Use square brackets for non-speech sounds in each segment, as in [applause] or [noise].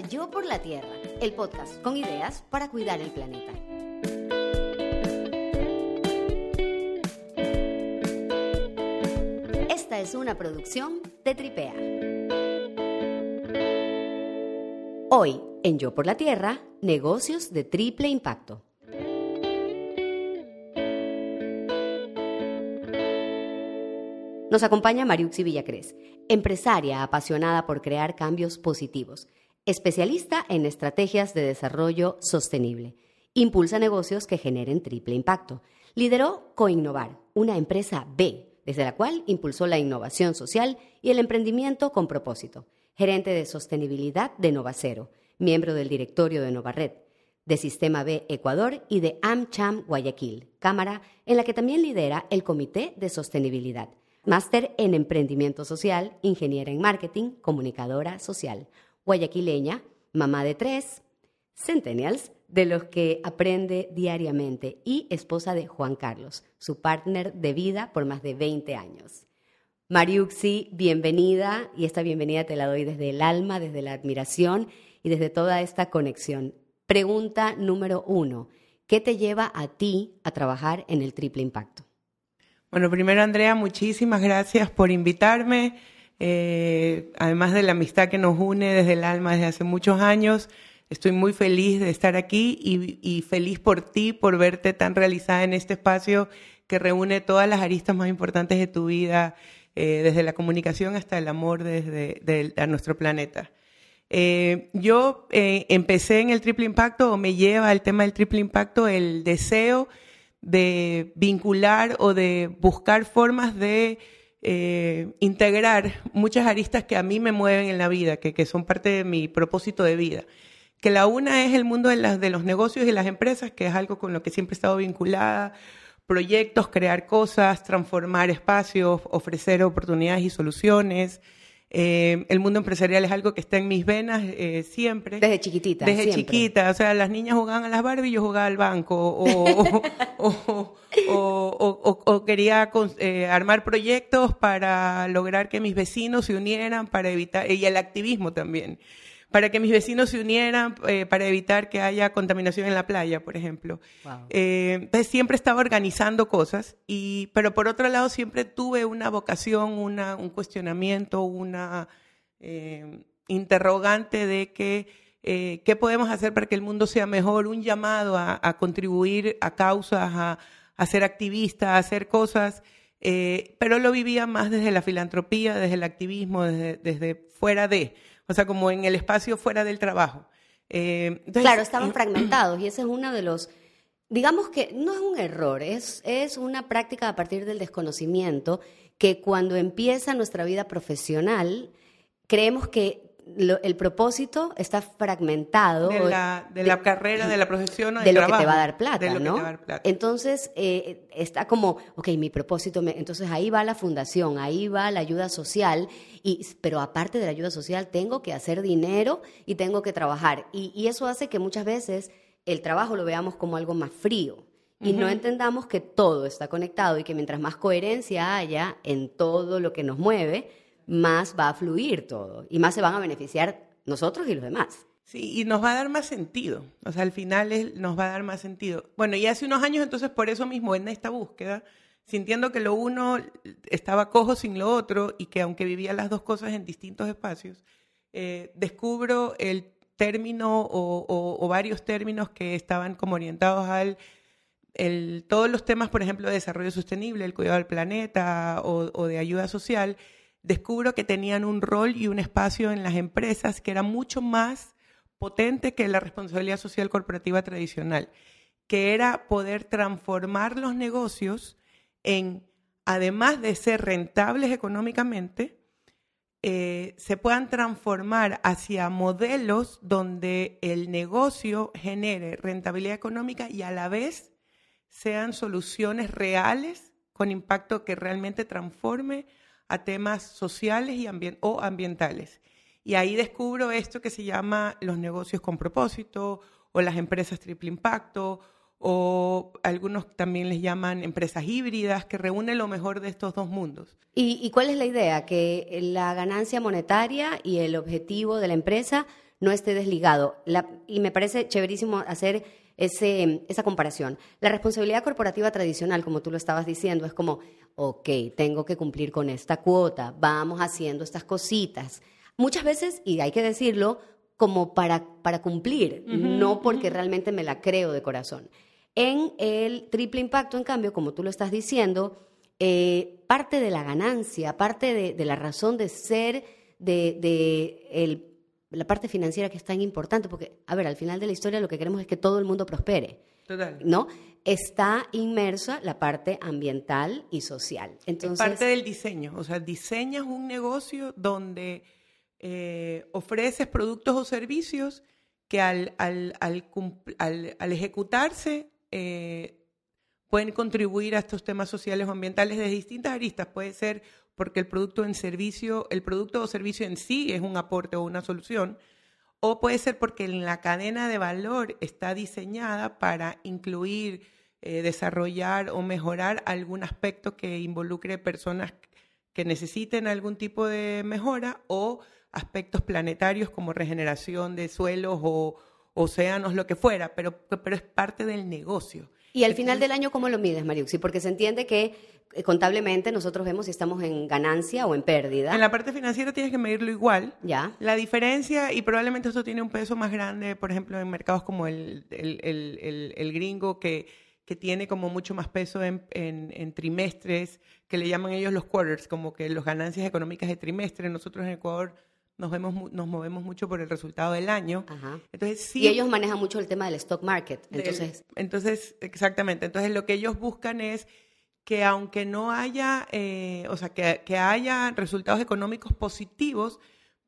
Yo por la Tierra, el podcast con ideas para cuidar el planeta. Esta es una producción de Tripea. Hoy, en Yo por la Tierra, negocios de triple impacto. Nos acompaña Mariuxi Villacrés, empresaria apasionada por crear cambios positivos, especialista en estrategias de desarrollo sostenible. Impulsa negocios que generen triple impacto. Lideró Coinnovar, una empresa B, desde la cual impulsó la innovación social y el emprendimiento con propósito. Gerente de sostenibilidad de Novacero, miembro del directorio de Novared, de Sistema B Ecuador y de AmCham Guayaquil, cámara en la que también lidera el Comité de Sostenibilidad máster en emprendimiento social, ingeniera en marketing, comunicadora social, guayaquileña, mamá de tres, centennials, de los que aprende diariamente y esposa de Juan Carlos, su partner de vida por más de 20 años. Mariuxi, bienvenida y esta bienvenida te la doy desde el alma, desde la admiración y desde toda esta conexión. Pregunta número uno, ¿qué te lleva a ti a trabajar en el triple impacto? Bueno, primero Andrea, muchísimas gracias por invitarme. Eh, además de la amistad que nos une desde el alma desde hace muchos años, estoy muy feliz de estar aquí y, feliz por ti, por verte tan realizada en este espacio que reúne todas las aristas más importantes de tu vida, eh, desde la comunicación hasta el amor desde a nuestro planeta. Eh, yo empecé en el triple impacto o me lleva al tema del triple impacto el deseo de vincular o de buscar formas de eh, integrar muchas aristas que a mí me mueven en la vida, que, son parte de mi propósito de vida. Que la una es el mundo de, de los negocios y las empresas, que es algo con lo que siempre he estado vinculada, proyectos, crear cosas, transformar espacios, ofrecer oportunidades y soluciones. Eh, el mundo empresarial es algo que está en mis venas eh, siempre. Desde chiquitita. Desde chiquita. O sea, las niñas jugaban a las Barbie y yo jugaba al banco. O, o, quería eh, armar proyectos para lograr que mis vecinos se unieran para evitar, y el activismo también para que mis vecinos se unieran eh, para evitar que haya contaminación en la playa, por ejemplo. Eh, entonces siempre estaba organizando cosas, y, pero por otro lado siempre tuve una vocación, una, un cuestionamiento, una eh, interrogante de que qué podemos hacer para que el mundo sea mejor, un llamado a, contribuir a causas, a, a, ser activista, a hacer cosas. pero lo vivía más desde la filantropía, desde el activismo, desde, desde fuera de o sea, como en el espacio fuera del trabajo. Eh, claro, estaban fragmentados y ese es uno de los, digamos que no es un error, es, es una práctica a partir del desconocimiento que cuando empieza nuestra vida profesional creemos que el propósito está fragmentado. De la, de, la carrera, de la profesión o de lo que te va a dar plata, ¿no? Entonces, eh, está como, ok, mi propósito, entonces ahí va la fundación, ahí va la ayuda social, y, pero aparte de la ayuda social, tengo que hacer dinero y tengo que trabajar. Y, y eso hace que muchas veces el trabajo lo veamos como algo más frío. Y no entendamos que todo está conectado y que mientras más coherencia haya en todo lo que nos mueve, más va a fluir todo y más se van a beneficiar nosotros y los demás. Sí, y nos va a dar más sentido. O sea, al final nos va a dar más sentido. Bueno, y hace unos años, entonces, por eso mismo, en esta búsqueda, sintiendo que lo uno estaba cojo sin lo otro y que aunque vivía las dos cosas en distintos espacios, eh, descubro el término o, varios términos que estaban como orientados al el, todos los temas, por ejemplo, de desarrollo sostenible, el cuidado del planeta o de ayuda social, descubro que tenían un rol y un espacio en las empresas que era mucho más potente que la responsabilidad social corporativa tradicional, que era poder transformar los negocios en, además de ser rentables económicamente, eh, se puedan transformar hacia modelos donde el negocio genere rentabilidad económica y a la vez sean soluciones reales con impacto que realmente transforme a temas sociales y o ambientales. Y ahí descubro esto que se llama los negocios con propósito o las empresas triple impacto o algunos también les llaman empresas híbridas que reúnen lo mejor de estos dos mundos. ¿Y, cuál es la idea? Que la ganancia monetaria y el objetivo de la empresa no esté desligado. y me parece chéverísimo hacer ese, esa comparación. La responsabilidad corporativa tradicional, como tú lo estabas diciendo, es como, ok, tengo que cumplir con esta cuota, vamos haciendo estas cositas. Muchas veces, y hay que decirlo, como para, para cumplir, no porque realmente me la creo de corazón. En el triple impacto, en cambio, como tú lo estás diciendo, eh, parte de la ganancia, parte de, la razón de ser de, la parte financiera que es tan importante, porque, a ver, al final de la historia lo que queremos es que todo el mundo prospere. Total. ¿No? Está inmersa la parte ambiental y social. Entonces, parte del diseño. O sea, diseñas un negocio donde eh, ofreces productos o servicios que al, al, al ejecutarse eh, pueden contribuir a estos temas sociales o ambientales de distintas aristas. Puede ser porque el producto en servicio, el producto o servicio en sí es un aporte o una solución, o puede ser porque en la cadena de valor está diseñada para incluir, eh, desarrollar o mejorar algún aspecto que involucre personas que necesiten algún tipo de mejora o aspectos planetarios como regeneración de suelos o, océanos, lo que fuera, pero, pero es parte del negocio. ¿Y al final del año cómo lo mides, Mariuxi? Porque se entiende que eh, contablemente nosotros vemos si estamos en ganancia o en pérdida. En la parte financiera tienes que medirlo igual. Ya. La diferencia, y probablemente esto tiene un peso más grande, por ejemplo, en mercados como el, el, el, gringo, que, que, tiene como mucho más peso en, en, trimestres, que le llaman ellos los quarters, como que las ganancias económicas de trimestre. Nosotros en Ecuador nos, vemos, nos movemos mucho por el resultado del año. Entonces, sí, y ellos manejan mucho el tema del stock market. Entonces, entonces exactamente. Entonces, lo que ellos buscan es que aunque no haya, eh, o sea, que, que, haya resultados económicos positivos,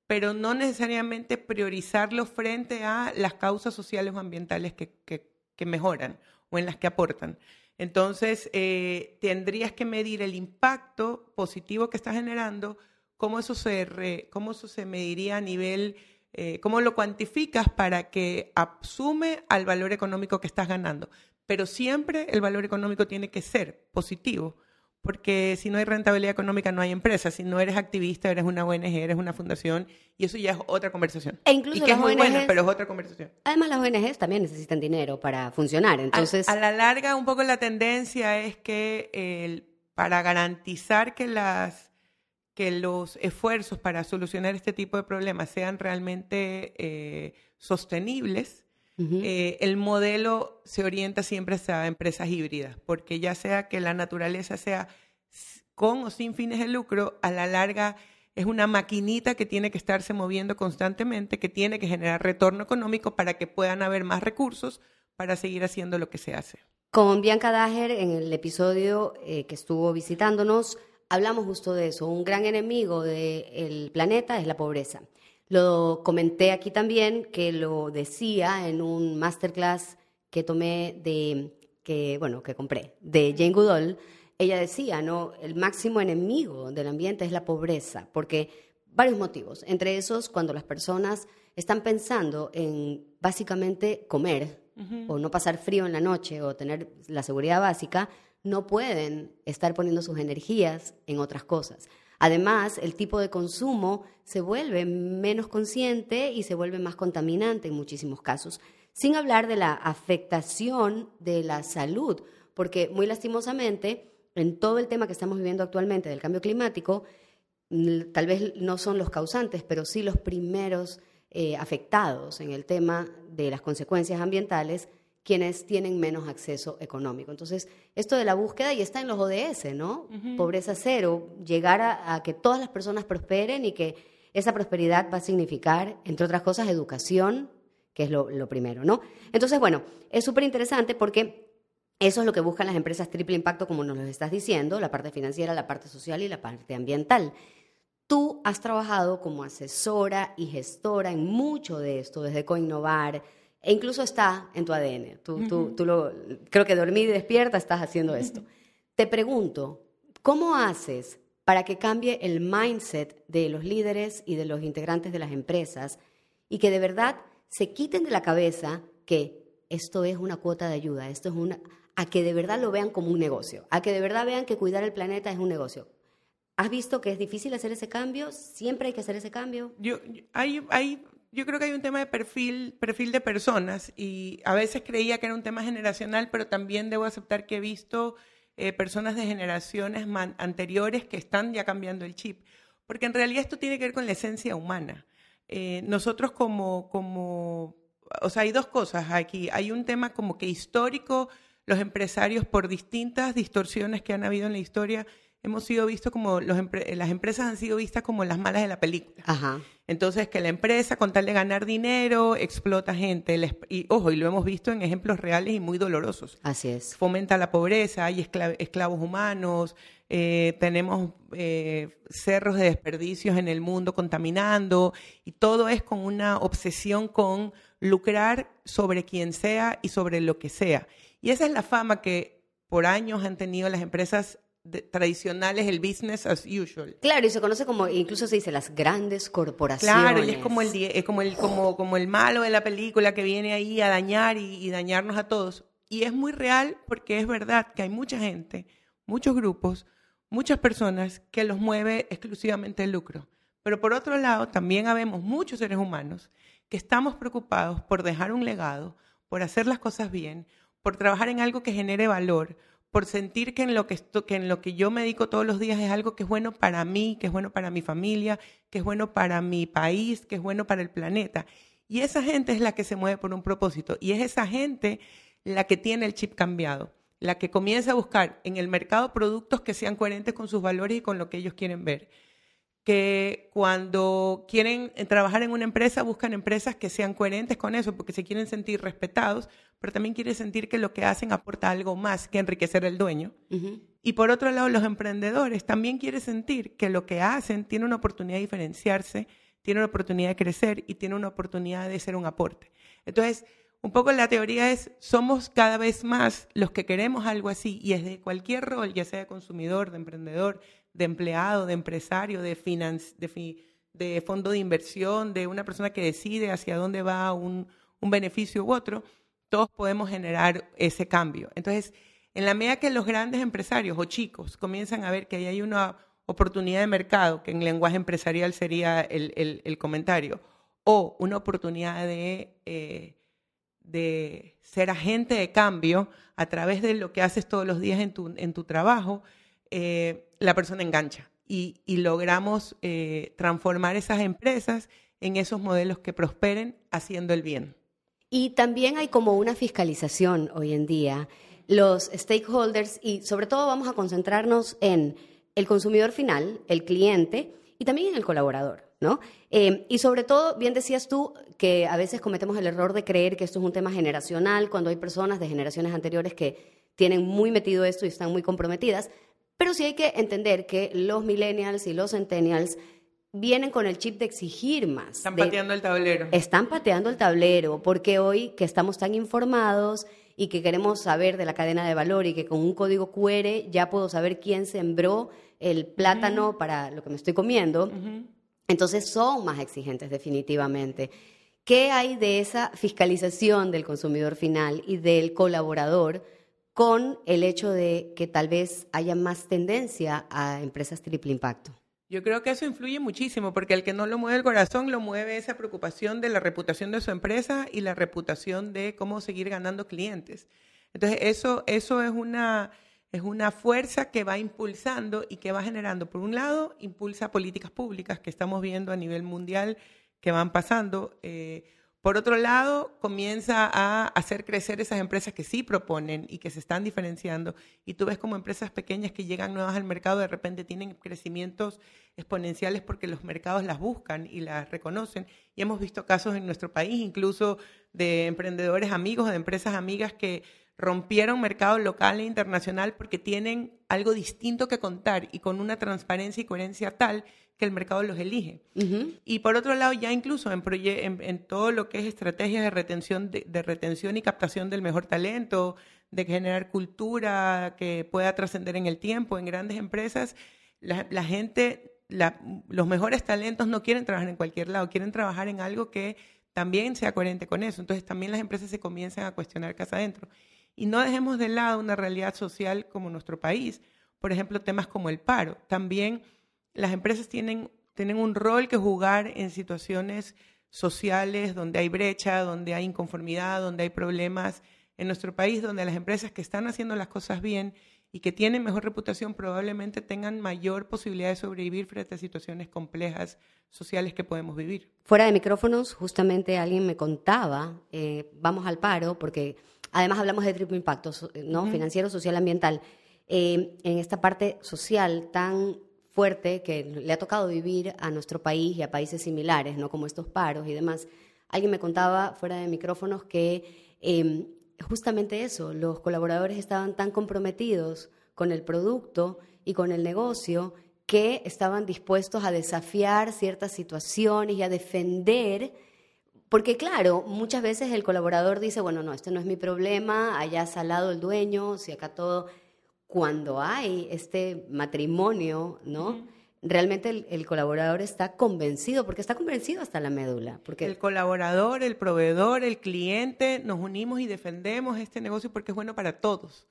pero no necesariamente priorizarlos frente a las causas sociales o ambientales que, que, que mejoran o en las que aportan. Entonces, eh, tendrías que medir el impacto positivo que está generando cómo eso se, cómo eso se mediría a nivel, eh, cómo lo cuantificas para que asume al valor económico que estás ganando. Pero siempre el valor económico tiene que ser positivo, porque si no hay rentabilidad económica no hay empresa. Si no eres activista, eres una ONG, eres una fundación, y eso ya es otra conversación. E incluso y que es muy buena, pero es otra conversación. Además, las ONGs también necesitan dinero para funcionar. Entonces, a, la larga, un poco la tendencia es que el, para garantizar que las que los esfuerzos para solucionar este tipo de problemas sean realmente eh, sostenibles, eh, el modelo se orienta siempre hacia empresas híbridas, porque ya sea que la naturaleza sea con o sin fines de lucro, a la larga es una maquinita que tiene que estarse moviendo constantemente, que tiene que generar retorno económico para que puedan haber más recursos para seguir haciendo lo que se hace. Con Bianca Dager, en el episodio eh, que estuvo visitándonos, hablamos justo de eso. Un gran enemigo del planeta es la pobreza. Lo comenté aquí también, que lo decía en un masterclass que tomé de, que, bueno, que compré, de Jane Goodall. Ella decía, ¿no? El máximo enemigo del ambiente es la pobreza, porque varios motivos. Entre esos, cuando las personas están pensando en básicamente comer o no pasar frío en la noche o tener la seguridad básica, no pueden estar poniendo sus energías en otras cosas. Además, el tipo de consumo se vuelve menos consciente y se vuelve más contaminante en muchísimos casos, sin hablar de la afectación de la salud, porque muy lastimosamente, en todo el tema que estamos viviendo actualmente del cambio climático, tal vez no son los causantes, pero sí los primeros eh, afectados en el tema de las consecuencias ambientales quienes tienen menos acceso económico. Entonces, esto de la búsqueda y está en los ODS, ¿no? Pobreza cero, llegar a, que todas las personas prosperen y que esa prosperidad va a significar, entre otras cosas, educación, que es lo, primero, ¿no? Entonces, bueno, es súper interesante porque eso es lo que buscan las empresas triple impacto, como nos lo estás diciendo, la parte financiera, la parte social y la parte ambiental. Tú has trabajado como asesora y gestora en mucho de esto, desde Coinnovar, e incluso está en tu ADN. Tú, tú, lo, creo que dormir y despierta estás haciendo esto. Te pregunto, ¿cómo haces para que cambie el mindset de los líderes y de los integrantes de las empresas y que de verdad se quiten de la cabeza que esto es una cuota de ayuda, esto es una a que de verdad lo vean como un negocio, a que de verdad vean que cuidar el planeta es un negocio. ¿Has visto que es difícil hacer ese cambio? ¿Siempre hay que hacer ese cambio? Yo, hay, hay yo creo que hay un tema de perfil, perfil de personas y a veces creía que era un tema generacional, pero también debo aceptar que he visto eh, personas de generaciones anteriores que están ya cambiando el chip, porque en realidad esto tiene que ver con la esencia humana. Eh, nosotros como, como, o sea, hay dos cosas aquí. Hay un tema como que histórico, los empresarios por distintas distorsiones que han habido en la historia, hemos sido vistos como, los, las empresas han sido vistas como las malas de la película. Ajá. Entonces, que la empresa, con tal de ganar dinero, explota gente. y ojo, y lo hemos visto en ejemplos reales y muy dolorosos. Así es. Fomenta la pobreza, hay esclavos humanos, eh, tenemos eh, cerros de desperdicios en el mundo contaminando, y todo es con una obsesión con lucrar sobre quien sea y sobre lo que sea. Y esa es la fama que por años han tenido las empresas tradicionales, el business as usual. Claro, y se conoce como, incluso se dice, las grandes corporaciones. Claro, y es como el, es como el, como, como el malo de la película que viene ahí a dañar y, dañarnos a todos. Y es muy real porque es verdad que hay mucha gente, muchos grupos, muchas personas que los mueve exclusivamente el lucro. Pero por otro lado, también habemos muchos seres humanos que estamos preocupados por dejar un legado, por hacer las cosas bien, por trabajar en algo que genere valor, por sentir que en, lo que, que en lo que yo me dedico todos los días es algo que es bueno para mí, que es bueno para mi familia, que es bueno para mi país, que es bueno para el planeta. Y esa gente es la que se mueve por un propósito. Y es esa gente la que tiene el chip cambiado, la que comienza a buscar en el mercado productos que sean coherentes con sus valores y con lo que ellos quieren ver que cuando quieren trabajar en una empresa buscan empresas que sean coherentes con eso, porque se quieren sentir respetados, pero también quieren sentir que lo que hacen aporta algo más que enriquecer al dueño. Y por otro lado, los emprendedores también quieren sentir que lo que hacen tiene una oportunidad de diferenciarse, tiene una oportunidad de crecer y tiene una oportunidad de ser un aporte. Entonces, un poco la teoría es, somos cada vez más los que queremos algo así y es de cualquier rol, ya sea de consumidor, de emprendedor, de empleado, de empresario, de, de, fondo de inversión, de una persona que decide hacia dónde va un, beneficio u otro, todos podemos generar ese cambio. Entonces, en la medida que los grandes empresarios o chicos comienzan a ver que ahí hay una oportunidad de mercado, que en lenguaje empresarial sería el, comentario, o una oportunidad de, eh, de ser agente de cambio a través de lo que haces todos los días en tu, en tu trabajo, la persona engancha y, logramos eh, transformar esas empresas en esos modelos que prosperen haciendo el bien. Y también hay como una fiscalización hoy en día. Los stakeholders, y sobre todo vamos a concentrarnos en el consumidor final, el cliente, y también en el colaborador, ¿no? Eh, y sobre todo, bien decías tú que a veces cometemos el error de creer que esto es un tema generacional cuando hay personas de generaciones anteriores que tienen muy metido esto y están muy comprometidas, pero sí hay que entender que los millennials y los centennials vienen con el chip de exigir más. Están pateando el tablero. Están pateando el tablero, porque hoy que estamos tan informados y que queremos saber de la cadena de valor y que con un código QR ya puedo saber quién sembró el plátano para lo que me estoy comiendo, entonces son más exigentes definitivamente. ¿Qué hay de esa fiscalización del consumidor final y del colaborador? Con el hecho de que tal vez haya más tendencia a empresas triple impacto. Yo creo que eso influye muchísimo, porque el que no lo mueve el corazón, lo mueve esa preocupación de la reputación de su empresa y la reputación de cómo seguir ganando clientes. Entonces, eso, eso es, una, es una fuerza que va impulsando y que va generando, por un lado, impulsa políticas públicas que estamos viendo a nivel mundial que van pasando. Eh, por otro lado, comienza a hacer crecer esas empresas que sí proponen y que se están diferenciando. Y tú ves como empresas pequeñas que llegan nuevas al mercado de repente tienen crecimientos exponenciales porque los mercados las buscan y las reconocen. Y hemos visto casos en nuestro país, incluso de emprendedores amigos, de empresas amigas que rompieron mercado local e internacional porque tienen algo distinto que contar y con una transparencia y coherencia tal que el mercado los elige. Y por otro lado, ya incluso en, en, todo lo que es estrategias de retención, de, retención y captación del mejor talento, de generar cultura que pueda trascender en el tiempo, en grandes empresas, la, gente, los mejores talentos no quieren trabajar en cualquier lado, quieren trabajar en algo que también sea coherente con eso. Entonces también las empresas se comienzan a cuestionar casa adentro. Y no dejemos de lado una realidad social como nuestro país. Por ejemplo, temas como el paro. También las empresas tienen, tienen un rol que jugar en situaciones sociales, donde hay brecha, donde hay inconformidad, donde hay problemas en nuestro país, donde las empresas que están haciendo las cosas bien y que tienen mejor reputación probablemente tengan mayor posibilidad de sobrevivir frente a situaciones complejas sociales que podemos vivir. Fuera de micrófonos, justamente alguien me contaba, eh, vamos al paro, porque además hablamos de triple impacto, ¿no? Financiero, social, ambiental. Eh, en esta parte social tan fuerte que le ha tocado vivir a nuestro país y a países similares, ¿no? Como estos paros y demás. Alguien me contaba fuera de micrófonos que em, justamente eso, los colaboradores estaban tan comprometidos con el producto y con el negocio que estaban dispuestos a desafiar ciertas situaciones y a defender, porque claro, muchas veces el colaborador dice, bueno, no, este no es mi problema, allá salado el dueño, si acá todo, cuando hay este matrimonio, ¿no? realmente el, colaborador está convencido, porque está convencido hasta la médula. Porque... El colaborador, el proveedor, el cliente, nos unimos y defendemos este negocio porque es bueno para todos.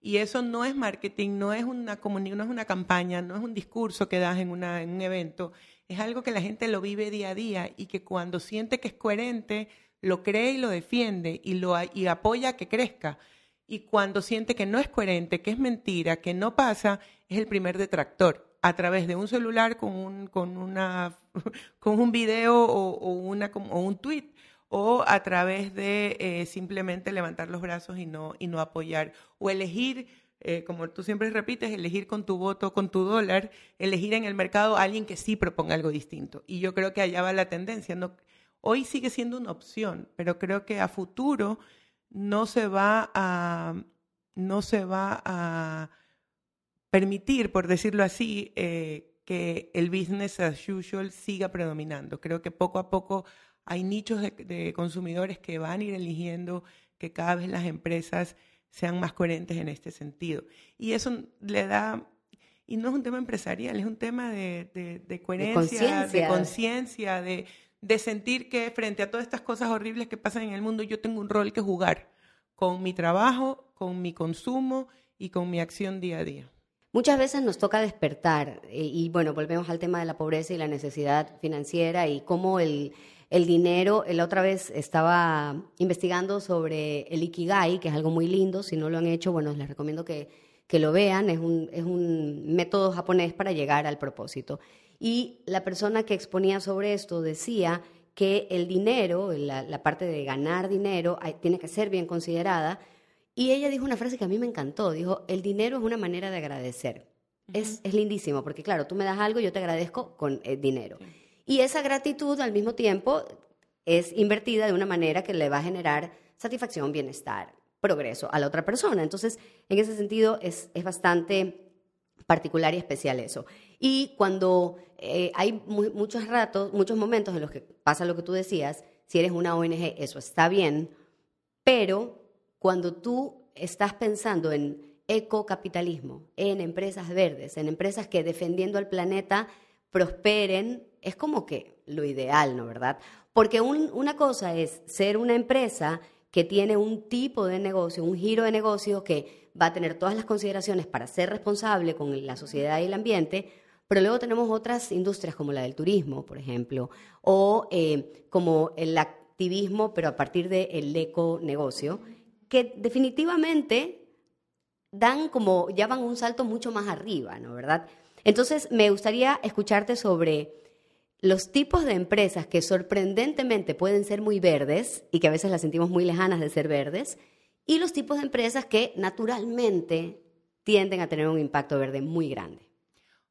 Y eso no es marketing, no es una no es una campaña, no es un discurso que das en, una, en un evento, es algo que la gente lo vive día a día y que cuando siente que es coherente, lo cree y lo defiende y, lo, y apoya a que crezca. Y cuando siente que no es coherente, que es mentira, que no pasa, es el primer detractor a través de un celular con un, con una, [laughs] con un video o, una, o un tweet o a través de eh, simplemente levantar los brazos y no, y no apoyar o elegir, eh, como tú siempre repites, elegir con tu voto, con tu dólar, elegir en el mercado a alguien que sí proponga algo distinto. Y yo creo que allá va la tendencia. Hoy sigue siendo una opción, pero creo que a futuro no se va a, no se va a permitir, por decirlo así, eh, que el business as usual siga predominando. Creo que poco a poco hay nichos de, consumidores que van a ir eligiendo que cada vez las empresas sean más coherentes en este sentido. Y eso le da, y no es un tema empresarial, es un tema de, de coherencia, de conciencia, de, de sentir que frente a todas estas cosas horribles que pasan en el mundo, yo tengo un rol que jugar con mi trabajo, con mi consumo y con mi acción día a día. Muchas veces nos toca despertar eh, y bueno, volvemos al tema de la pobreza y la necesidad financiera y cómo el, el dinero, la otra vez estaba investigando sobre el Ikigai, que es algo muy lindo, si no lo han hecho, bueno, les recomiendo que, que lo vean, es un, es un método japonés para llegar al propósito. Y la persona que exponía sobre esto decía que el dinero, la, la parte de ganar dinero, tiene que ser bien considerada, y ella dijo una frase que a mí me encantó. Dijo, el dinero es una manera de agradecer. es, es, lindísimo, porque claro, tú me das algo, yo te agradezco con el dinero. Y esa gratitud al mismo tiempo es invertida de una manera que le va a generar satisfacción, bienestar, progreso a la otra persona. Entonces, en ese sentido, es, es bastante particular y especial eso. Y cuando eh, hay muchos ratos, muchos momentos en los que pasa lo que tú decías, si eres una ONG, eso está bien, pero cuando tú estás pensando en ecocapitalismo, en empresas verdes, en empresas que defendiendo al planeta prosperen, es como que lo ideal, ¿no? ¿Verdad? Porque una cosa es ser una empresa que tiene un tipo de negocio, un giro de negocio que va a tener todas las consideraciones para ser responsable con la sociedad y el ambiente, pero luego tenemos otras industrias como la del turismo, por ejemplo, o eh, como el activismo, pero a partir del eco-negocio, que definitivamente dan como, ya van un salto mucho más arriba, ¿no? ¿Verdad? Entonces, me gustaría escucharte sobre los tipos de empresas que sorprendentemente pueden ser muy verdes y que a veces las sentimos muy lejanas de ser verdes, y los tipos de empresas que naturalmente tienden a tener un impacto verde muy grande.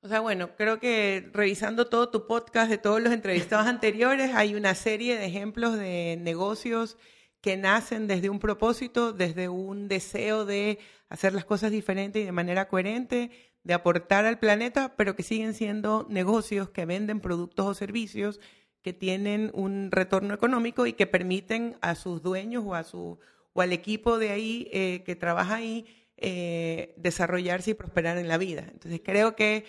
O sea, bueno, creo que revisando todo tu podcast de todos los entrevistados [laughs] anteriores, hay una serie de ejemplos de negocios que nacen desde un propósito, desde un deseo de hacer las cosas diferentes y de manera coherente, de aportar al planeta, pero que siguen siendo negocios que venden productos o servicios que tienen un retorno económico y que permiten a sus dueños o a su o al equipo de ahí eh, que trabaja ahí eh, desarrollarse y prosperar en la vida. Entonces creo que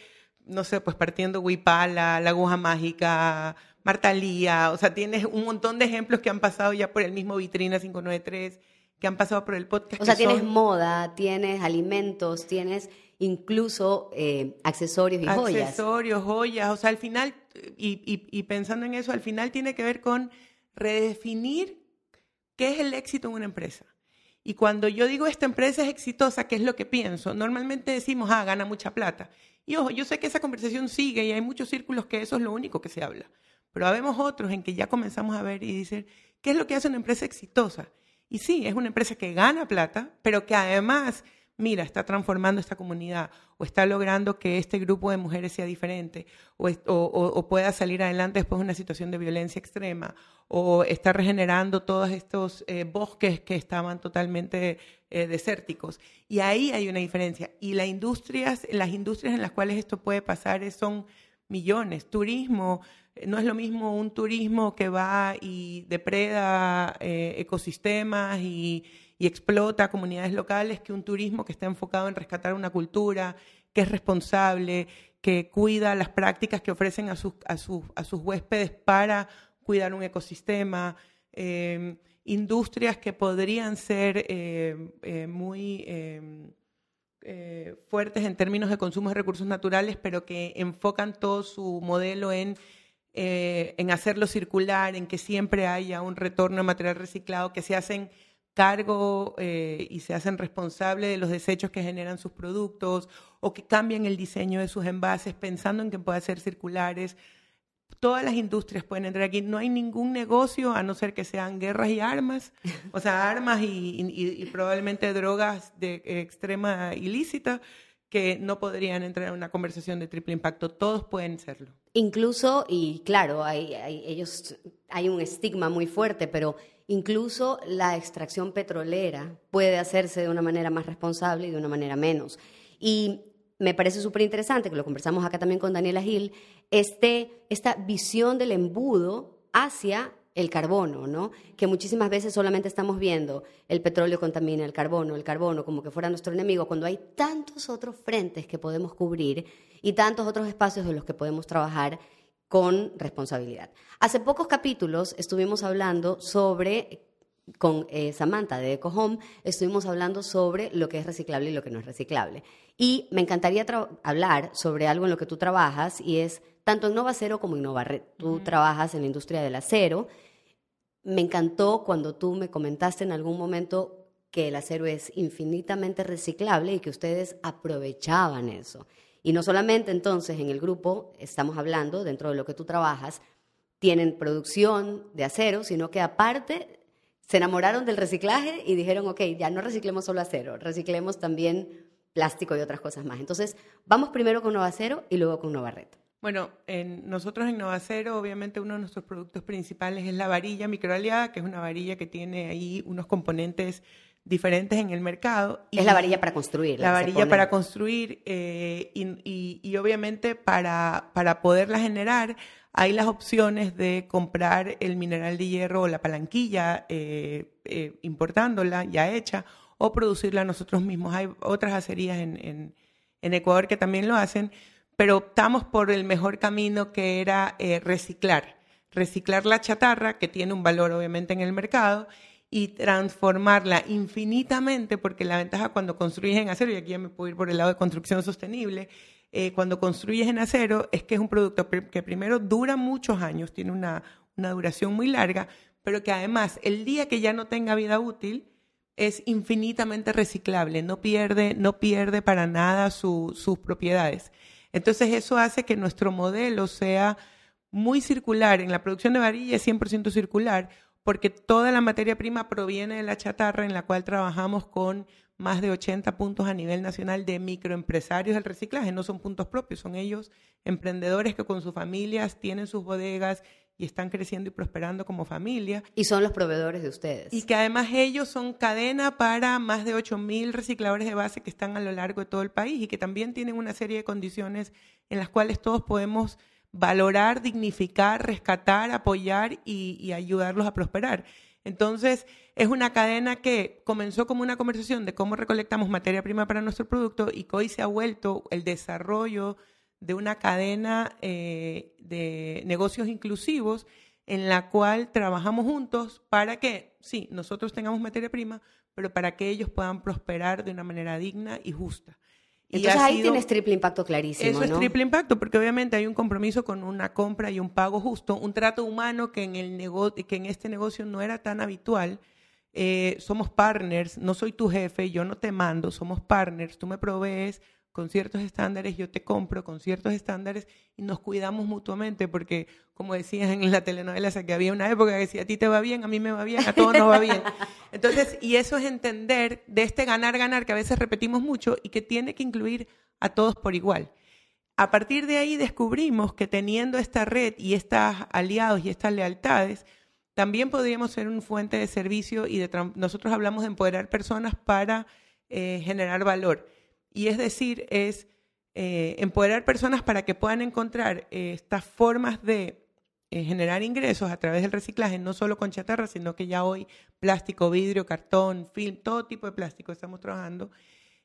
no sé, pues partiendo Huipala, la aguja mágica, Marta Lía, o sea, tienes un montón de ejemplos que han pasado ya por el mismo Vitrina 593, que han pasado por el podcast. O sea, tienes moda, tienes alimentos, tienes incluso eh, accesorios y joyas. Accesorios, joyas, o sea, al final, y, y, y pensando en eso, al final tiene que ver con redefinir qué es el éxito en una empresa. Y cuando yo digo esta empresa es exitosa, ¿qué es lo que pienso? Normalmente decimos, ah, gana mucha plata. Y ojo, yo sé que esa conversación sigue y hay muchos círculos que eso es lo único que se habla. Pero habemos otros en que ya comenzamos a ver y dicen, ¿qué es lo que hace una empresa exitosa? Y sí, es una empresa que gana plata, pero que además mira, está transformando esta comunidad o está logrando que este grupo de mujeres sea diferente o, pueda salir adelante después de una situación de violencia extrema o está regenerando todos estos eh, bosques que estaban totalmente eh, desérticos. Y ahí hay una diferencia. Y las industrias, las industrias en las cuales esto puede pasar son millones. Turismo, eh, no es lo mismo un turismo que va y depreda ecosistemas y y explota comunidades locales que un turismo que está enfocado en rescatar una cultura, que es responsable, que cuida las prácticas que ofrecen a sus, a sus, a sus huéspedes para cuidar un ecosistema, em, industrias que podrían ser em, eh, muy em, eh, fuertes en términos de consumo de recursos naturales, pero que enfocan todo su modelo en eh, en hacerlo circular, en que siempre haya un retorno de material reciclado, que se hacen cargo eh, y se hacen responsables de los desechos que generan sus productos o que cambian el diseño de sus envases pensando en que puedan ser circulares. Todas las industrias pueden entrar aquí. No hay ningún negocio, a no ser que sean guerras y armas, o sea, [laughs] armas y, probablemente drogas de extrema ilícita, que no podrían entrar en una conversación de triple impacto. Todos pueden serlo. Incluso, y claro, hay, ellos, hay un estigma muy fuerte, pero Incluso la extracción petrolera puede hacerse de una manera más responsable y de una manera menos. Y me parece súper interesante, que lo conversamos acá también con Daniela Gil, este, esta visión del embudo hacia el carbono, ¿no? Que muchísimas veces solamente estamos viendo el petróleo contamina, el carbono, el carbono, como que fuera nuestro enemigo, cuando hay tantos otros frentes que podemos cubrir y tantos otros espacios en los que podemos trabajar con responsabilidad. Hace pocos capítulos estuvimos hablando sobre, con eh, Samantha de EcoHome, estuvimos hablando sobre lo que es reciclable y lo que no es reciclable. Y me encantaría hablar sobre algo en lo que tú trabajas y es tanto en Nova Cero como en Nova Red. Tú trabajas en la industria del acero. Me encantó cuando tú me comentaste en algún momento que el acero es infinitamente reciclable y que ustedes aprovechaban eso. Y no solamente entonces en el grupo estamos hablando, dentro de lo que tú trabajas, tienen producción de acero, sino que aparte se enamoraron del reciclaje y dijeron, ok, ya no reciclemos solo acero, reciclemos también plástico y otras cosas más. Entonces, vamos primero con Nova Cero y luego con Nova Red. Bueno, en, nosotros en Nova Cero, obviamente uno de nuestros productos principales es la varilla microaliada, que es una varilla que tiene ahí unos componentes diferentes en el mercado. es la varilla para construir. La varilla para construir eh, y, obviamente para, para poderla generar hay las opciones de comprar el mineral de hierro o la palanquilla eh, eh, importándola ya hecha o producirla nosotros mismos. Hay otras acerías en, en, Ecuador que también lo hacen, pero optamos por el mejor camino que era reciclar. Reciclar la chatarra, que tiene un valor obviamente en el mercado, y transformarla infinitamente, porque la ventaja cuando construyes en acero, y aquí ya me puedo ir por el lado de construcción sostenible, eh, cuando construyes en acero es que es un producto que primero dura muchos años, tiene una, duración muy larga, pero que además el día que ya no tenga vida útil es infinitamente reciclable, no pierde, no pierde para nada sus propiedades. Entonces eso hace que nuestro modelo sea muy circular. En la producción de varilla es 100% circular, porque toda la materia prima proviene de la chatarra en la cual trabajamos con más de 80 puntos a nivel nacional de microempresarios del reciclaje. No son puntos propios, son ellos emprendedores que con sus familias tienen sus bodegas y están creciendo y prosperando como familia. Y son los proveedores de ustedes. Y que además ellos son cadena para más de 8.000 recicladores de base que están a lo largo de todo el país y que también tienen una serie de condiciones en las cuales todos podemos valorar, dignificar, rescatar, apoyar y, ayudarlos a prosperar. Entonces, es una cadena que comenzó como una conversación de cómo recolectamos materia prima para nuestro producto y que hoy se ha vuelto el desarrollo de una cadena eh, de negocios inclusivos en la cual trabajamos juntos para que, sí, nosotros tengamos materia prima, pero para que ellos puedan prosperar de una manera digna y justa. Entonces ahí tienes triple impacto clarísimo. Eso es triple impacto, porque obviamente hay un compromiso con una compra y un pago justo, un trato humano que en, el que en este negocio no era tan habitual. Eh, somos partners, no soy tu jefe, yo no te mando, somos partners, tú me provees con ciertos estándares, yo te compro con ciertos estándares y nos cuidamos mutuamente, porque como decías en la telenovela, que había una época que decía, a ti te va bien, a mí me va bien, a todos nos va bien. [laughs] Entonces, y eso es entender de este ganar, ganar, que a veces repetimos mucho y que tiene que incluir a todos por igual. A partir de ahí descubrimos que teniendo esta red y estos aliados y estas lealtades, también podríamos ser una fuente de servicio y de nosotros hablamos de empoderar personas para eh, generar valor y es decir, es eh, empoderar personas para que puedan encontrar eh, estas formas de eh, generar ingresos a través del reciclaje, no solo con chatarra, sino que ya hoy plástico, vidrio, cartón, film, todo tipo de plástico estamos trabajando.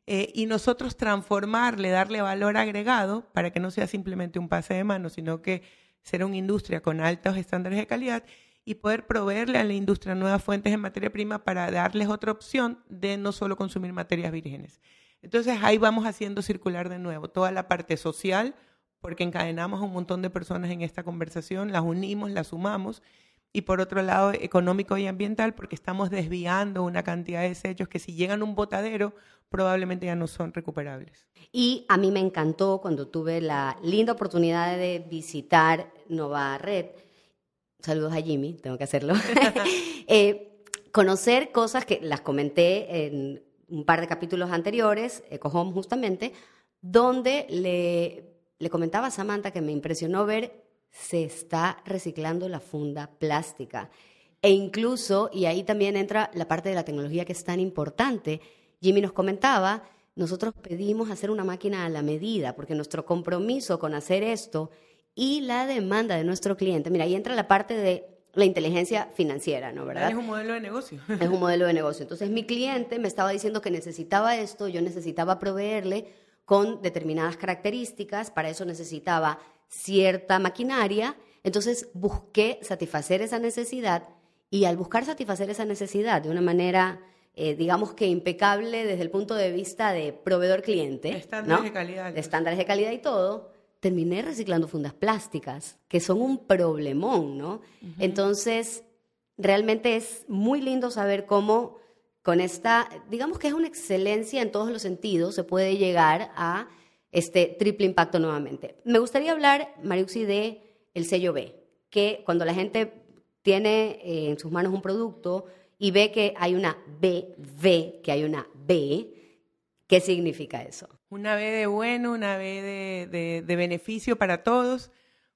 y nosotros transformarle, darle valor agregado para que no sea simplemente un pase de mano, sino que sea una industria con altos estándares de calidad y poder proveerle a la industria nuevas fuentes de materia prima para darles otra opción de no solo consumir materias vírgenes. Entonces ahí vamos haciendo circular de nuevo toda la parte social, porque encadenamos a un montón de personas en esta conversación, las unimos, las sumamos, y por otro lado económico y ambiental, porque estamos desviando una cantidad de desechos que si llegan a un botadero probablemente ya no son recuperables. Y a mí me encantó cuando tuve la linda oportunidad de visitar Nova Red. Saludos a Jimmy, tengo que hacerlo. [laughs] [laughs] Eh, conocer cosas que las comenté en un par de capítulos anteriores, EcoHome justamente, donde le, le comentaba a Samantha que me impresionó ver se está reciclando la funda plástica. E incluso, y ahí también entra la parte de la tecnología que es tan importante, Jimmy nos comentaba, nosotros pedimos hacer una máquina a la medida, porque nuestro compromiso con hacer esto y la demanda de nuestro cliente, mira, ahí entra la parte de la inteligencia financiera, ¿no? ¿Verdad? Es un modelo de negocio. [laughs] Es un modelo de negocio. Entonces mi cliente me estaba diciendo que necesitaba esto, yo necesitaba proveerle con determinadas características, para eso necesitaba cierta maquinaria, entonces busqué satisfacer esa necesidad y al buscar satisfacer esa necesidad de una manera, eh, digamos que impecable desde el punto de vista de proveedor-cliente, estándares de calidad. De estándares de calidad y todo, terminé reciclando fundas plásticas, que son un problemón, ¿no? Entonces, realmente es muy lindo saber cómo con esta, digamos que es una excelencia en todos los sentidos, se puede llegar a este triple impacto nuevamente. Me gustaría hablar, Mariuxi, de el sello B, que cuando la gente tiene eh, en sus manos un producto y ve que hay una BV, que hay una B, ¿qué significa eso? Una B de bueno, una B de, beneficio para todos.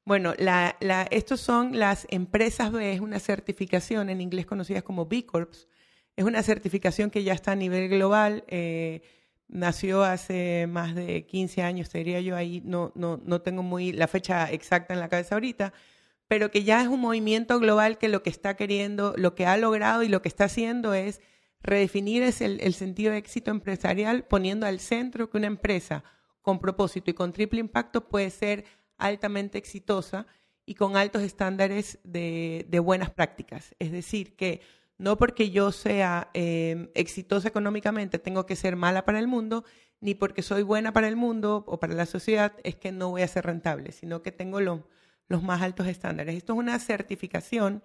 Bueno, la, estos son las empresas B, es una certificación en inglés conocida como B Corps. Es una certificación que ya está a nivel global. Eh, nació hace más de 15 años, te diría yo, ahí no, no, no tengo muy la fecha exacta en la cabeza ahorita, pero que ya es un movimiento global que lo que está queriendo, lo que ha logrado y lo que está haciendo es Redefinir es el, sentido de éxito empresarial poniendo al centro que una empresa con propósito y con triple impacto puede ser altamente exitosa y con altos estándares de, buenas prácticas. Es decir, que no porque yo sea em, exitosa económicamente tengo que ser mala para el mundo, ni porque soy buena para el mundo o para la sociedad es que no voy a ser rentable, sino que tengo los más altos estándares. Esto es una certificación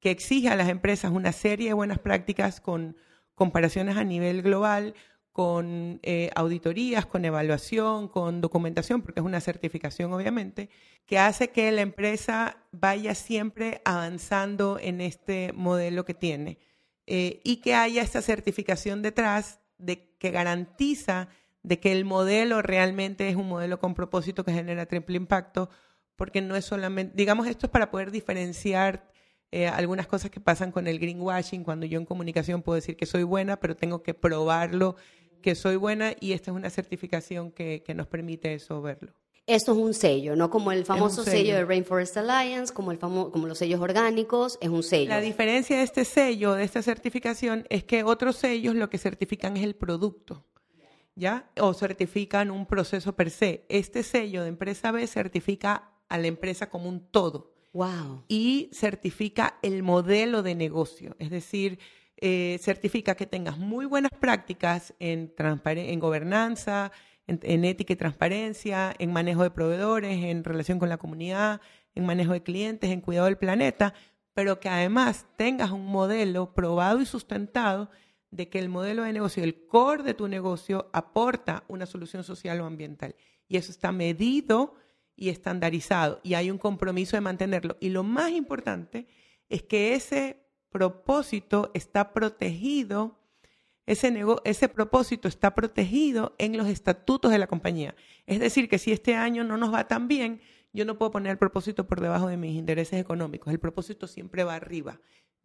que exige a las empresas una serie de buenas prácticas con comparaciones a nivel global, con eh, auditorías, con evaluación, con documentación, porque es una certificación obviamente, que hace que la empresa vaya siempre avanzando en este modelo que tiene eh, y que haya esta certificación detrás de que garantiza de que el modelo realmente es un modelo con propósito que genera triple impacto, porque no es solamente, digamos, esto es para poder diferenciar eh, algunas cosas que pasan con el greenwashing, cuando yo en comunicación puedo decir que soy buena, pero tengo que probarlo que soy buena y esta es una certificación que, que nos permite eso verlo. Esto es un sello, no como el famoso sello. de Rainforest Alliance, como, el como los sellos orgánicos, es un sello. La diferencia de este sello, de esta certificación, es que otros sellos lo que certifican es el producto, ¿ya? O certifican un proceso per se. Este sello de empresa B certifica a la empresa como un todo. Y certifica el modelo de negocio, es decir, eh, certifica que tengas muy buenas prácticas en, en gobernanza, en, ética y transparencia, en manejo de proveedores, en relación con la comunidad, en manejo de clientes, en cuidado del planeta, pero que además tengas un modelo probado y sustentado de que el modelo de negocio, el core de tu negocio, aporta una solución social o ambiental. Y eso está medido y estandarizado y hay un compromiso de mantenerlo. Y lo más importante es que ese propósito está protegido, ese, ese propósito está protegido en los estatutos de la compañía. Es decir, que si este año no nos va tan bien, yo no puedo poner el propósito por debajo de mis intereses económicos. El propósito siempre va arriba,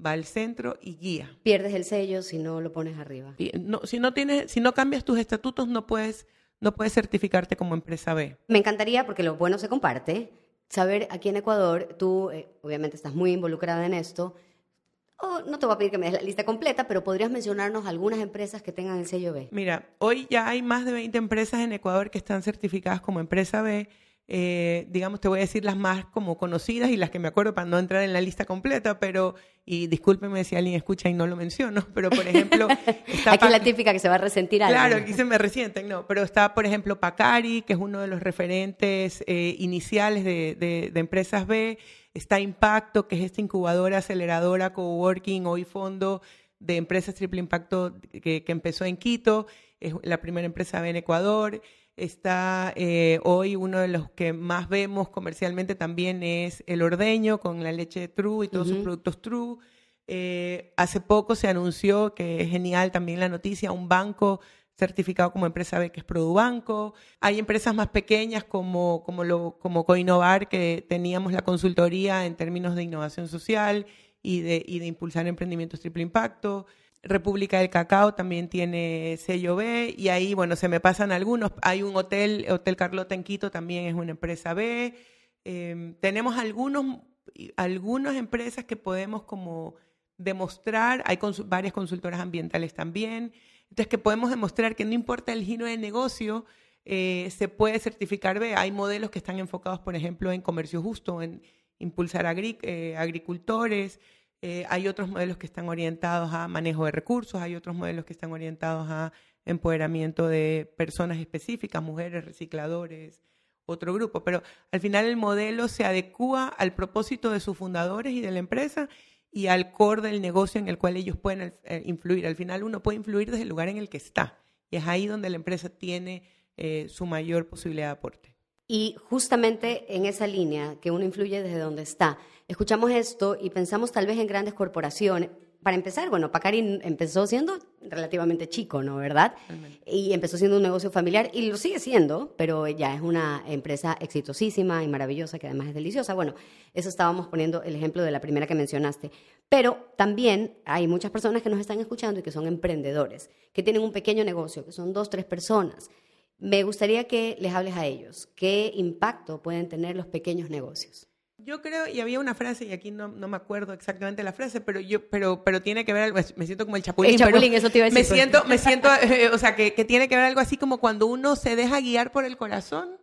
va al centro y guía. Pierdes el sello si no lo pones arriba. no, si, no tienes, si no cambias tus estatutos, no puedes, no puedes certificarte como empresa B. Me encantaría, porque lo bueno se comparte, saber aquí en Ecuador, tú eh, obviamente estás muy involucrada en esto. Oh, no te voy a pedir que me des la lista completa, pero podrías mencionarnos algunas empresas que tengan el sello B. Mira, hoy ya hay más de 20 empresas en Ecuador que están certificadas como empresa B eh, digamos, te voy a decir las más como conocidas y las que me acuerdo para no entrar en la lista completa, pero, y discúlpeme si alguien escucha y no lo menciono, [laughs] pero por ejemplo... Está Aquí es la típica que se va a resentir algo. Claro, aquí se me resienten, no, pero está, por ejemplo, Pacari, que es uno de los referentes eh, iniciales de, de, empresas B, está Impacto, que es esta incubadora, aceleradora, coworking, hoy fondo de empresas triple impacto que, que empezó en Quito, es la primera empresa B en Ecuador, Está eh, hoy uno de los que más vemos comercialmente también es el ordeño con la leche True y todos sus productos True. Eh, hace poco se anunció, que es genial también la noticia, un banco certificado como empresa B que es Produbanco. Hay empresas más pequeñas como, como, lo, como Coinnovar, que teníamos la consultoría en términos de innovación social y de, y de impulsar emprendimientos triple impacto. República del Cacao también tiene sello B y ahí, bueno, se me pasan algunos. Hay un hotel, Hotel Carlota en Quito también es una empresa B. Em, tenemos algunos, algunas empresas que podemos como demostrar, hay varias consultoras ambientales también, entonces que podemos demostrar que no importa el giro de negocio, eh, se puede certificar B. Hay modelos que están enfocados, por ejemplo, en comercio justo, en impulsar eh, agricultores, eh, hay otros modelos que están orientados a manejo de recursos, hay otros modelos que están orientados a empoderamiento de personas específicas, mujeres, recicladores, otro grupo. Pero al final el modelo se adecua al propósito de sus fundadores y de la empresa y al core del negocio en el cual ellos pueden eh, influir. Al final uno puede influir desde el lugar en el que está. Y es ahí donde la empresa tiene eh, su mayor posibilidad de aporte. Y justamente en esa línea que uno influye desde donde está, escuchamos esto y pensamos tal vez en grandes corporaciones. Para empezar, bueno, Pacari empezó siendo relativamente chico, ¿no? ¿Verdad? Y empezó siendo un negocio familiar y lo sigue siendo, pero ya es una empresa exitosísima y maravillosa que además es deliciosa. Bueno, eso estábamos poniendo el ejemplo de la primera que mencionaste. Pero también hay muchas personas que nos están escuchando y que son emprendedores, que tienen un pequeño negocio, que son dos, tres personas. Me gustaría que les hables a ellos. ¿Qué impacto pueden tener los pequeños negocios? Yo creo, y había una frase, y aquí no, no me acuerdo exactamente la frase, pero yo, pero, pero tiene que ver, me siento como el chapulín. El chapulín, eso te iba a decir. Me siento, me [laughs] siento, eh, o sea, que, que tiene que ver algo así como cuando uno se deja guiar por el corazón,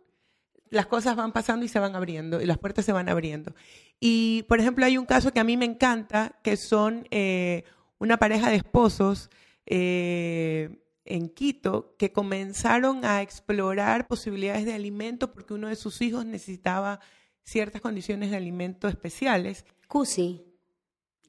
las cosas van pasando y se van abriendo, y las puertas se van abriendo. Y, por ejemplo, hay un caso que a mí me encanta, que son eh, una pareja de esposos eh, en Quito que comenzaron a explorar posibilidades de alimento porque uno de sus hijos necesitaba ciertas condiciones de alimento especiales. CUSI.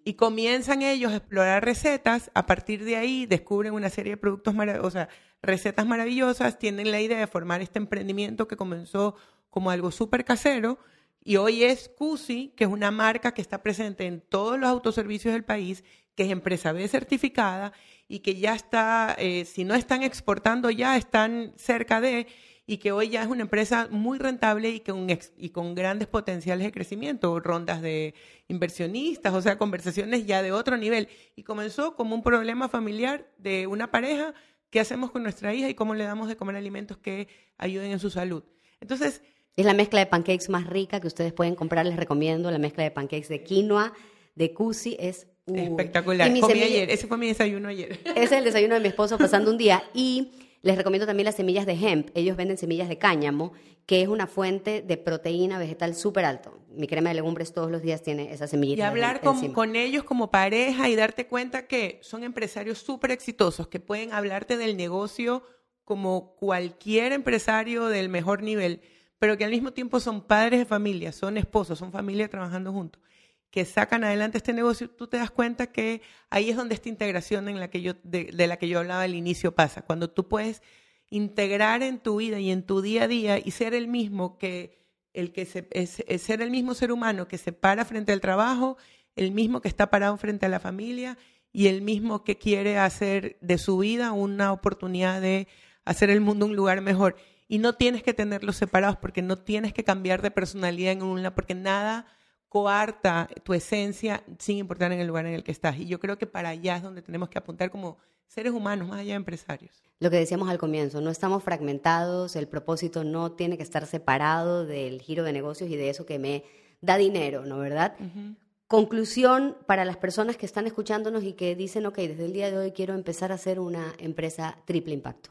Y comienzan ellos a explorar recetas, a partir de ahí descubren una serie de productos, o sea, recetas maravillosas, tienen la idea de formar este emprendimiento que comenzó como algo súper casero y hoy es CUSI, que es una marca que está presente en todos los autoservicios del país, que es empresa B certificada y que ya está, eh, si no están exportando ya, están cerca de, y que hoy ya es una empresa muy rentable y, un y con grandes potenciales de crecimiento, rondas de inversionistas, o sea, conversaciones ya de otro nivel. Y comenzó como un problema familiar de una pareja, ¿qué hacemos con nuestra hija y cómo le damos de comer alimentos que ayuden en su salud? Entonces... Es la mezcla de pancakes más rica que ustedes pueden comprar, les recomiendo, la mezcla de pancakes de quinoa, de cusi, es... Espectacular. Comí ayer, ese fue mi desayuno ayer. Ese es el desayuno de mi esposo pasando un día. Y les recomiendo también las semillas de hemp. Ellos venden semillas de cáñamo, que es una fuente de proteína vegetal súper alto. Mi crema de legumbres todos los días tiene esas semillas. Y hablar con, con, ellos como pareja y darte cuenta que son empresarios súper exitosos, que pueden hablarte del negocio como cualquier empresario del mejor nivel, pero que al mismo tiempo son padres de familia, son esposos, son familia trabajando juntos, que sacan adelante este negocio, tú te das cuenta que ahí es donde esta integración en la que yo, de, la que yo hablaba al inicio pasa, cuando tú puedes integrar en tu vida y en tu día a día y ser el mismo que el que se, es, ser el mismo ser humano que se para frente al trabajo, el mismo que está parado frente a la familia y el mismo que quiere hacer de su vida una oportunidad de hacer el mundo un lugar mejor. Y no tienes que tenerlos separados porque no tienes que cambiar de personalidad en una, porque nada coarta tu esencia sin importar en el lugar en el que estás. Y yo creo que para allá es donde tenemos que apuntar como seres humanos, más allá de empresarios. Lo que decíamos al comienzo, no estamos fragmentados, el propósito no tiene que estar separado del giro de negocios y de eso que me da dinero, ¿no verdad? Conclusión para las personas que están escuchándonos y que dicen, ok, desde el día de hoy quiero empezar a hacer una empresa triple impacto.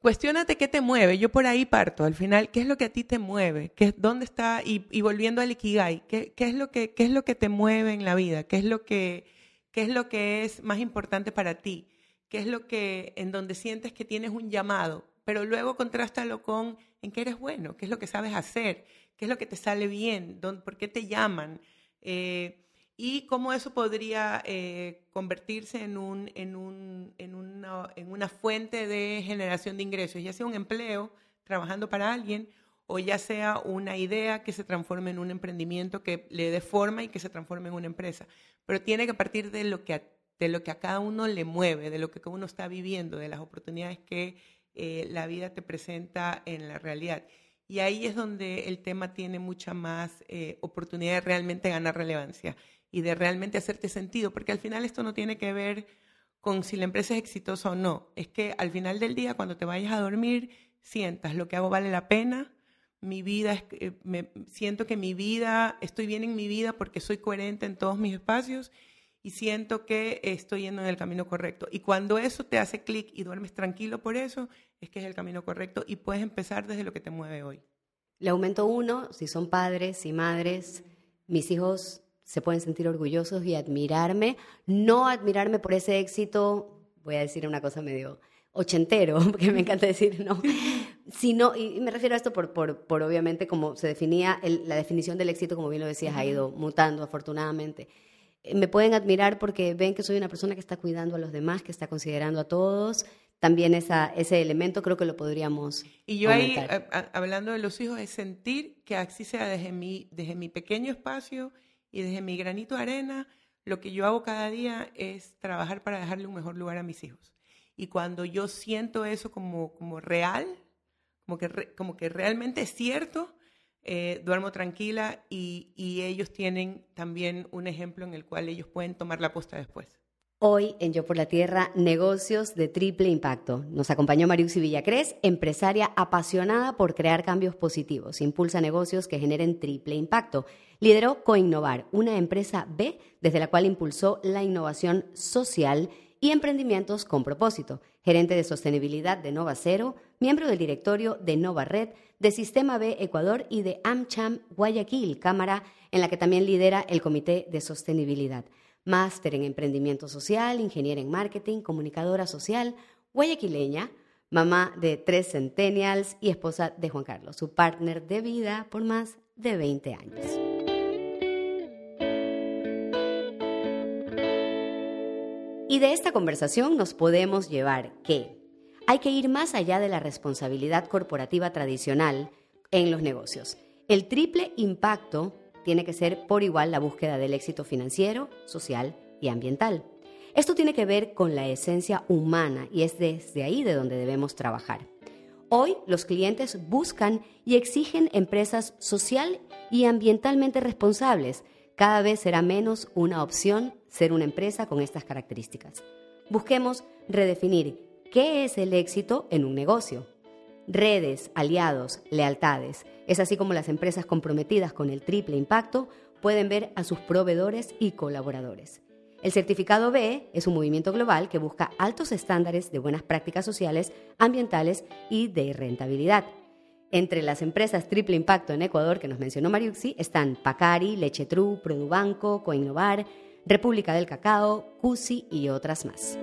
Cuestiónate qué te mueve. Yo por ahí parto. Al final, ¿qué es lo que a ti te mueve? ¿Qué, ¿Dónde está? Y, volviendo al Ikigai, ¿qué, es lo que, ¿qué es lo que te mueve en la vida? ¿Qué es lo que, qué es, lo que es más importante para ti? ¿Qué es lo que, en donde sientes que tienes un llamado? Pero luego contrástalo con en qué eres bueno, qué es lo que sabes hacer, qué es lo que te sale bien, por qué te llaman. Eh, y cómo eso podría eh, convertirse en, un, en, un, en, una, en una fuente de generación de ingresos, ya sea un empleo trabajando para alguien o ya sea una idea que se transforme en un emprendimiento que le dé forma y que se transforme en una empresa. Pero tiene que partir de lo que a, de lo que a cada uno le mueve, de lo que cada uno está viviendo, de las oportunidades que eh, la vida te presenta en la realidad. Y ahí es donde el tema tiene mucha más eh, oportunidad de realmente ganar relevancia y de realmente hacerte sentido, porque al final esto no tiene que ver con si la empresa es exitosa o no, es que al final del día, cuando te vayas a dormir, sientas lo que hago vale la pena, mi vida, es, eh, me, siento que mi vida, estoy bien en mi vida porque soy coherente en todos mis espacios y siento que estoy yendo en el camino correcto. Y cuando eso te hace clic y duermes tranquilo por eso, es que es el camino correcto y puedes empezar desde lo que te mueve hoy. Le aumento uno, si son padres y madres, mis hijos se pueden sentir orgullosos y admirarme, no admirarme por ese éxito, voy a decir una cosa medio ochentero, [laughs] porque me encanta decir no, sino, y me refiero a esto por, por, por obviamente como se definía, la definición del éxito, como bien lo decías, ha ido mutando afortunadamente. Eh, me pueden admirar porque ven que soy una persona que está cuidando a los demás, que está considerando a todos. También esa, ese elemento creo que lo podríamos. Y yo ahí, hablando de los hijos, es sentir que así sea desde mi, desde mi pequeño espacio y desde mi granito de arena, lo que yo hago cada día es trabajar para dejarle un mejor lugar a mis hijos. Y cuando yo siento eso como, como real, como que, como que realmente es cierto, eh, duermo tranquila y, y ellos tienen también un ejemplo en el cual ellos pueden tomar la posta después. Hoy en Yo por la Tierra, negocios de triple impacto. Nos acompañó Mariuxi Villacrés, empresaria apasionada por crear cambios positivos. Impulsa negocios que generen triple impacto. Lideró Coinnovar, una empresa B desde la cual impulsó la innovación social y emprendimientos con propósito. Gerente de sostenibilidad de Nova Cero, miembro del directorio de Nova Red, de Sistema B Ecuador y de AmCham Guayaquil, cámara en la que también lidera el Comité de Sostenibilidad máster en emprendimiento social, ingeniera en marketing, comunicadora social, guayaquileña, mamá de tres centennials y esposa de Juan Carlos, su partner de vida por más de 20 años. Y de esta conversación nos podemos llevar que hay que ir más allá de la responsabilidad corporativa tradicional en los negocios. El triple impacto tiene que ser por igual la búsqueda del éxito financiero, social y ambiental. Esto tiene que ver con la esencia humana y es desde ahí de donde debemos trabajar. Hoy los clientes buscan y exigen empresas social y ambientalmente responsables. Cada vez será menos una opción ser una empresa con estas características. Busquemos redefinir qué es el éxito en un negocio redes, aliados, lealtades. Es así como las empresas comprometidas con el triple impacto pueden ver a sus proveedores y colaboradores. El certificado B es un movimiento global que busca altos estándares de buenas prácticas sociales, ambientales y de rentabilidad. Entre las empresas triple impacto en Ecuador que nos mencionó Mariuxi están Pacari, Leche True, Produbanco, Coinnovar, República del Cacao, CUSI y otras más.